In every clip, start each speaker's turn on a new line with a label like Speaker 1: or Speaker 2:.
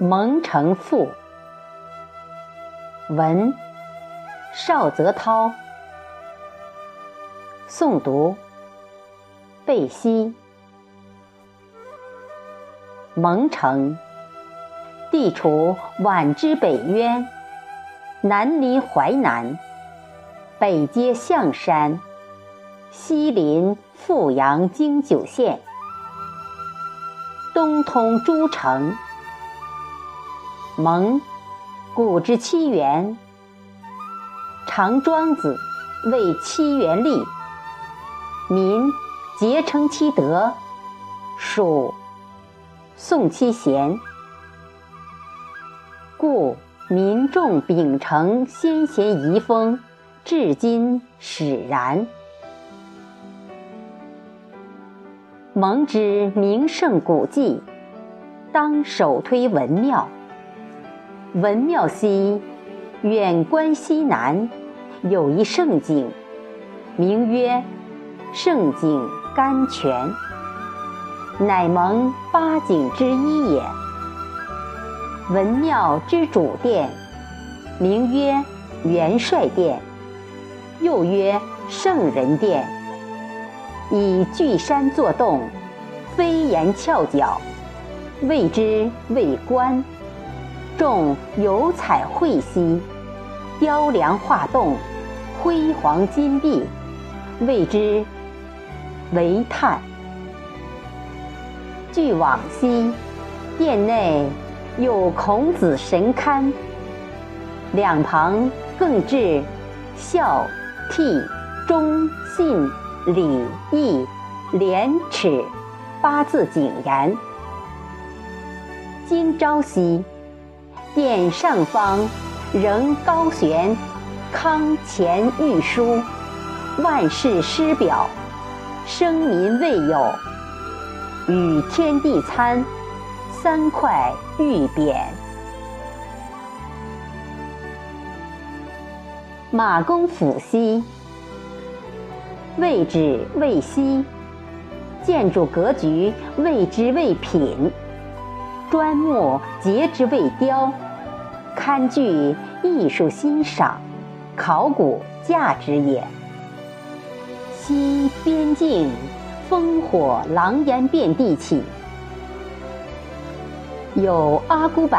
Speaker 1: 蒙城赋，文邵泽涛，诵读贝西。蒙城，地处皖之北渊，南临淮南，北接象山，西临阜阳京九县，东通诸城。蒙，古之七元。常庄子谓七元立，民皆称其德，属宋其贤，故民众秉承先贤遗风，至今始然。蒙之名胜古迹，当首推文庙。文庙西，远观西南，有一胜景，名曰胜景甘泉，乃蒙八景之一也。文庙之主殿，名曰元帅殿，又曰圣人殿，以巨山作洞，飞檐翘角，谓之为观。众油彩绘兮，雕梁画栋，辉煌金碧，谓之为叹。据往昔，殿内有孔子神龛，两旁更置孝、悌、忠、信、礼、义、廉耻八字井言。今朝夕。殿上方仍高悬“康乾御书”，万世师表，生民未有，与天地参三块玉匾。马公府西，位置未西，建筑格局未知未品，砖木结之未雕。堪具艺术欣赏、考古价值也。西边境烽火狼烟遍地起，有阿古柏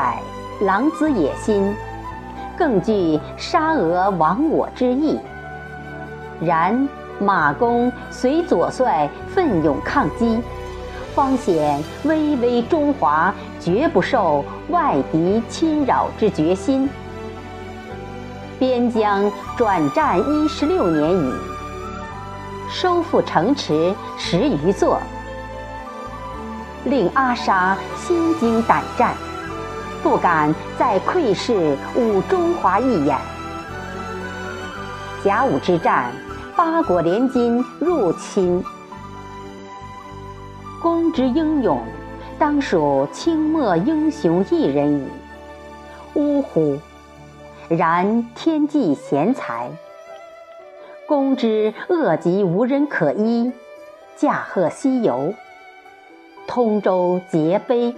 Speaker 1: 狼子野心，更具杀俄亡我之意。然马公随左帅奋勇抗击。方显巍巍中华绝不受外敌侵扰之决心。边疆转战一十六年矣，收复城池十余座，令阿沙心惊胆战，不敢再窥视吾中华一眼。甲午之战，八国联军入侵。公之英勇，当属清末英雄一人矣。呜呼！然天际贤才，公之恶疾无人可医，驾鹤西游，通州结碑，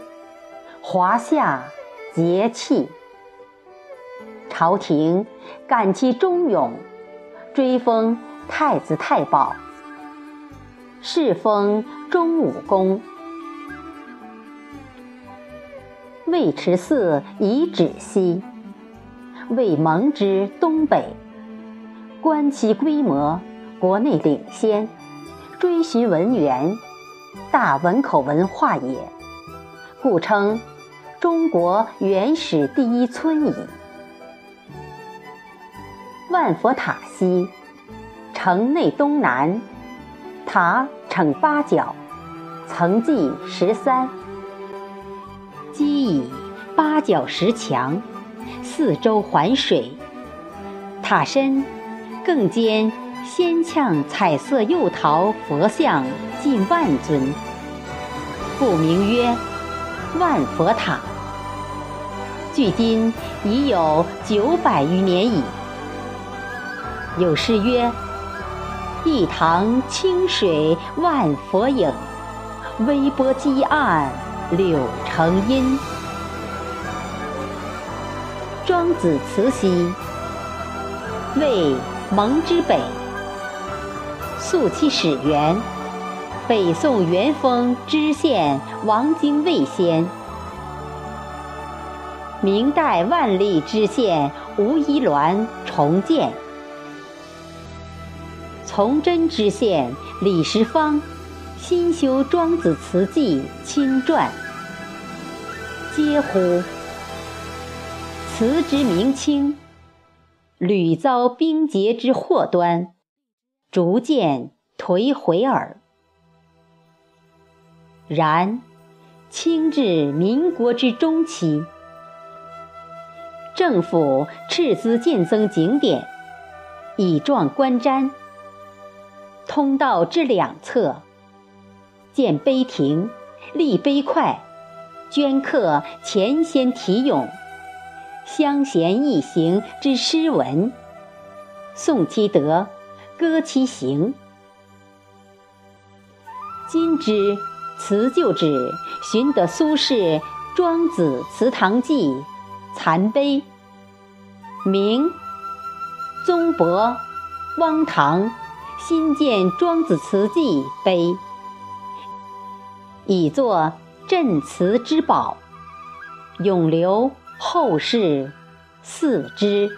Speaker 1: 华夏节气。朝廷感其忠勇，追封太子太保。世封中武公，尉迟寺遗址西，为蒙之东北，观其规模，国内领先，追寻文源，大文口文化也，故称中国原始第一村矣。万佛塔西，城内东南。塔呈八角，层计十三，基以八角石墙，四周环水。塔身更兼仙炝彩色釉陶佛像近万尊，故名曰万佛塔。距今已有九百余年矣。有诗曰。一塘清水万佛影，微波积案柳成荫。庄子祠兮，为蒙之北。溯其始源，北宋元丰知县王经卫先。明代万历知县吴宜鸾重建，崇祯知县李时芳新修庄子词记亲传，嗟乎！辞之明清，屡遭兵劫之祸端，逐渐颓毁耳。然，清至民国之中期。政府斥资建增景点，以壮观瞻。通道之两侧，建碑亭，立碑块，镌刻前先题咏、乡贤易行之诗文，颂其德，歌其行。今之辞旧址，寻得苏轼《庄子祠堂记》。残碑，明宗伯汪唐新建庄子祠记碑，以作镇祠之宝，永留后世嗣之。